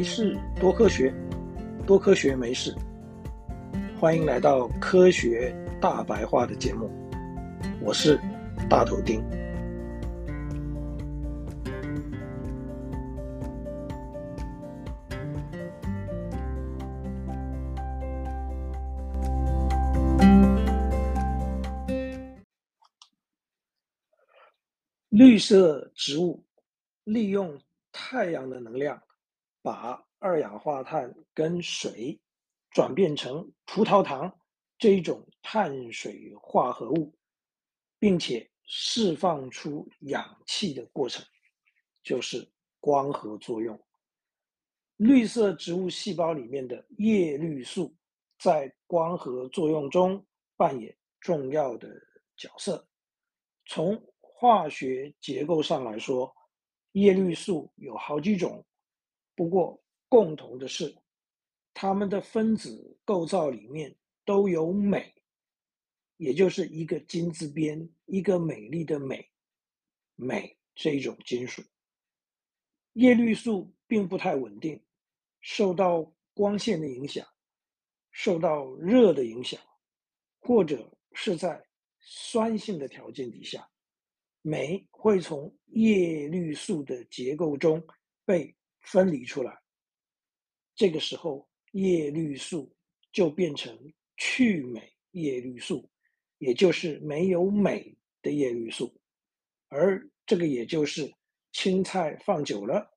没事多科学，多科学没事。欢迎来到科学大白话的节目，我是大头丁。绿色植物利用太阳的能量，把二氧化碳跟水转变成葡萄糖这一种碳水化合物，并且释放出氧气的过程，就是光合作用。绿色植物细胞里面的叶绿素在光合作用中扮演重要的角色。从化学结构上来说，叶绿素有好几种，不过共同的是，它们的分子构造里面都有镁，也就是一个金字边，一个美丽的美，镁这种金属。叶绿素并不太稳定，受到光线的影响，受到热的影响，或者是在酸性的条件底下。镁会从叶绿素的结构中被分离出来，这个时候叶绿素就变成去镁叶绿素，也就是没有镁的叶绿素，而这个也就是青菜放久了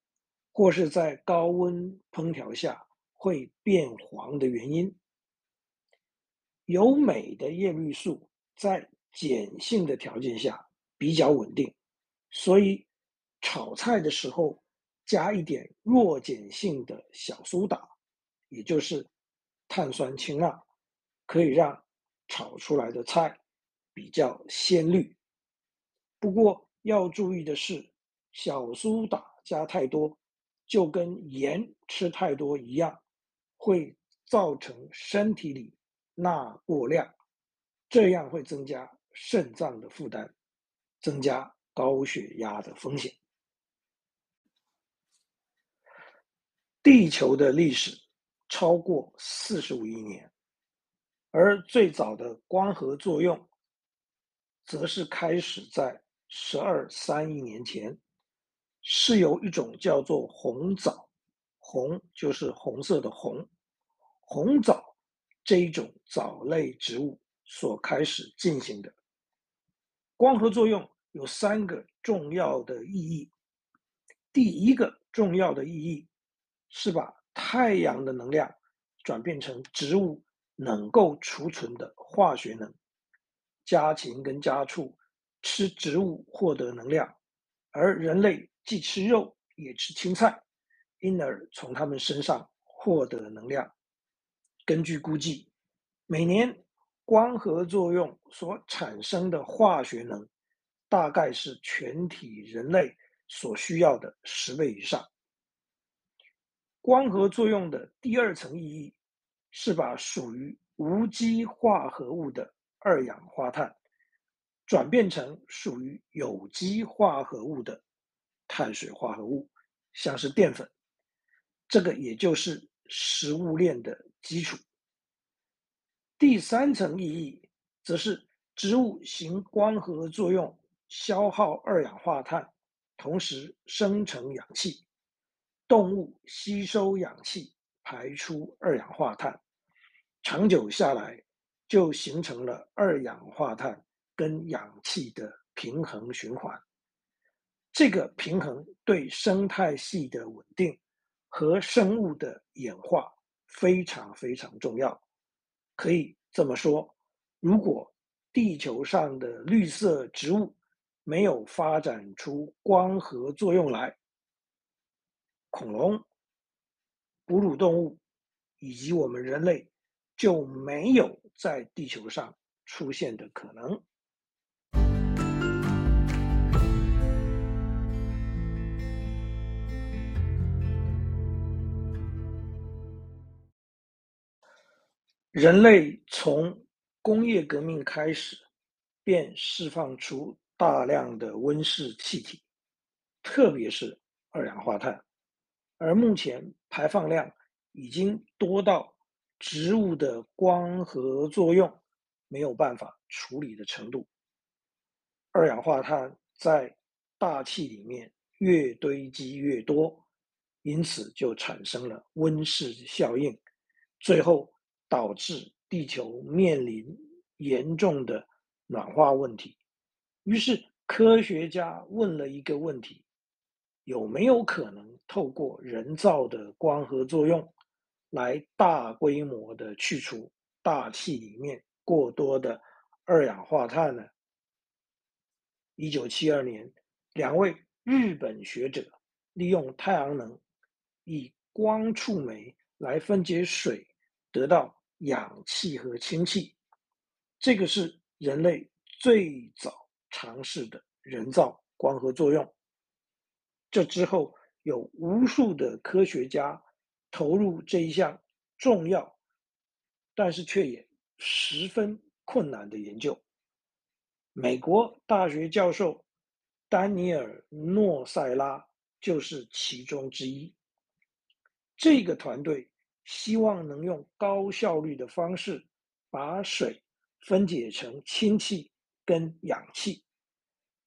或是在高温烹调下会变黄的原因。有镁的叶绿素在碱性的条件下，比较稳定，所以炒菜的时候加一点弱碱性的小苏打，也就是碳酸氢钠，可以让炒出来的菜比较鲜绿。不过要注意的是，小苏打加太多，就跟盐吃太多一样，会造成身体里钠过量，这样会增加肾脏的负担。增加高血压的风险。地球的历史超过四十五亿年，而最早的光合作用，则是开始在十二三亿年前，是由一种叫做红藻，红就是红色的红，红藻这一种藻类植物所开始进行的光合作用。有三个重要的意义。第一个重要的意义是把太阳的能量转变成植物能够储存的化学能。家禽跟家畜吃植物获得能量，而人类既吃肉也吃青菜，因而从它们身上获得能量。根据估计，每年光合作用所产生的化学能。大概是全体人类所需要的十倍以上。光合作用的第二层意义是把属于无机化合物的二氧化碳转变成属于有机化合物的碳水化合物，像是淀粉。这个也就是食物链的基础。第三层意义则是植物行光合作用。消耗二氧化碳，同时生成氧气；动物吸收氧气，排出二氧化碳。长久下来，就形成了二氧化碳跟氧气的平衡循环。这个平衡对生态系的稳定和生物的演化非常非常重要。可以这么说，如果地球上的绿色植物，没有发展出光合作用来，恐龙、哺乳动物以及我们人类就没有在地球上出现的可能。人类从工业革命开始，便释放出。大量的温室气体，特别是二氧化碳，而目前排放量已经多到植物的光合作用没有办法处理的程度。二氧化碳在大气里面越堆积越多，因此就产生了温室效应，最后导致地球面临严重的暖化问题。于是科学家问了一个问题：有没有可能透过人造的光合作用，来大规模的去除大气里面过多的二氧化碳呢？一九七二年，两位日本学者利用太阳能，以光触媒来分解水，得到氧气和氢气。这个是人类最早尝试的人造光合作用。这之后，有无数的科学家投入这一项重要，但是却也十分困难的研究。美国大学教授丹尼尔诺塞拉就是其中之一。这个团队希望能用高效率的方式把水分解成氢气跟氧气。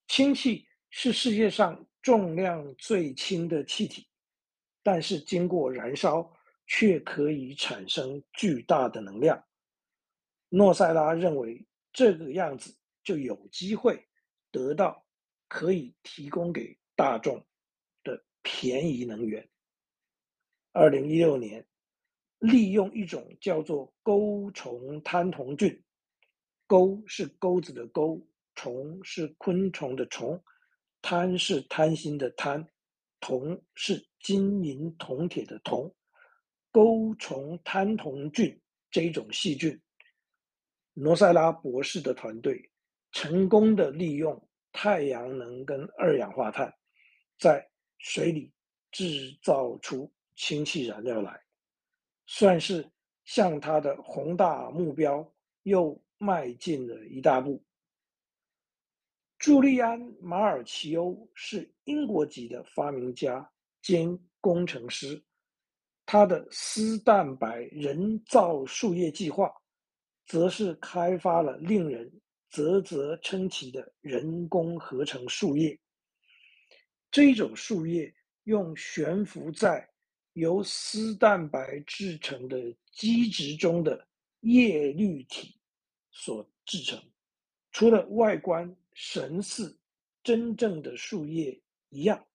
氢气是世界上重量最轻的气体，但是经过燃烧却可以产生巨大的能量。诺塞拉认为这个样子。就有机会得到可以提供给大众的便宜能源。二零一六年，利用一种叫做钩虫滩铜菌，钩是钩子的钩，虫是昆虫的虫，贪是贪心的贪，铜是金银铜铁的铜。钩虫贪铜菌这种细菌，罗塞拉博士的团队。成功的利用太阳能跟二氧化碳，在水里制造出氢气燃料来，算是向他的宏大目标又迈进了一大步。朱利安·马尔奇欧是英国籍的发明家兼工程师，他的丝蛋白人造树叶计划，则是开发了令人啧啧称奇的人工合成树叶，这种树叶用悬浮在由丝蛋白制成的基质中的叶绿体所制成。除了外观神似真正的树叶一样，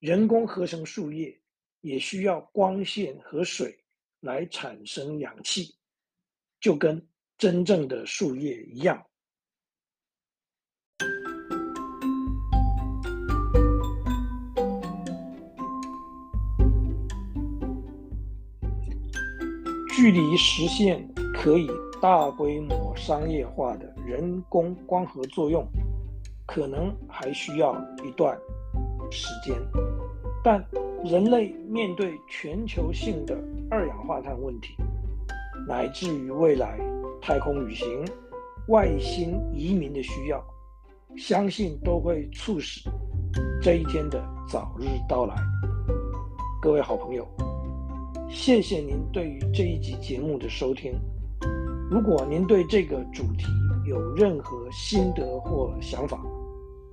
人工合成树叶也需要光线和水来产生氧气，就跟真正的树叶一样。距离实现可以大规模商业化的人工光合作用，可能还需要一段时间。但人类面对全球性的二氧化碳问题，乃至于未来太空旅行、外星移民的需要，相信都会促使这一天的早日到来。各位好朋友。谢谢您对于这一集节目的收听。如果您对这个主题有任何心得或想法，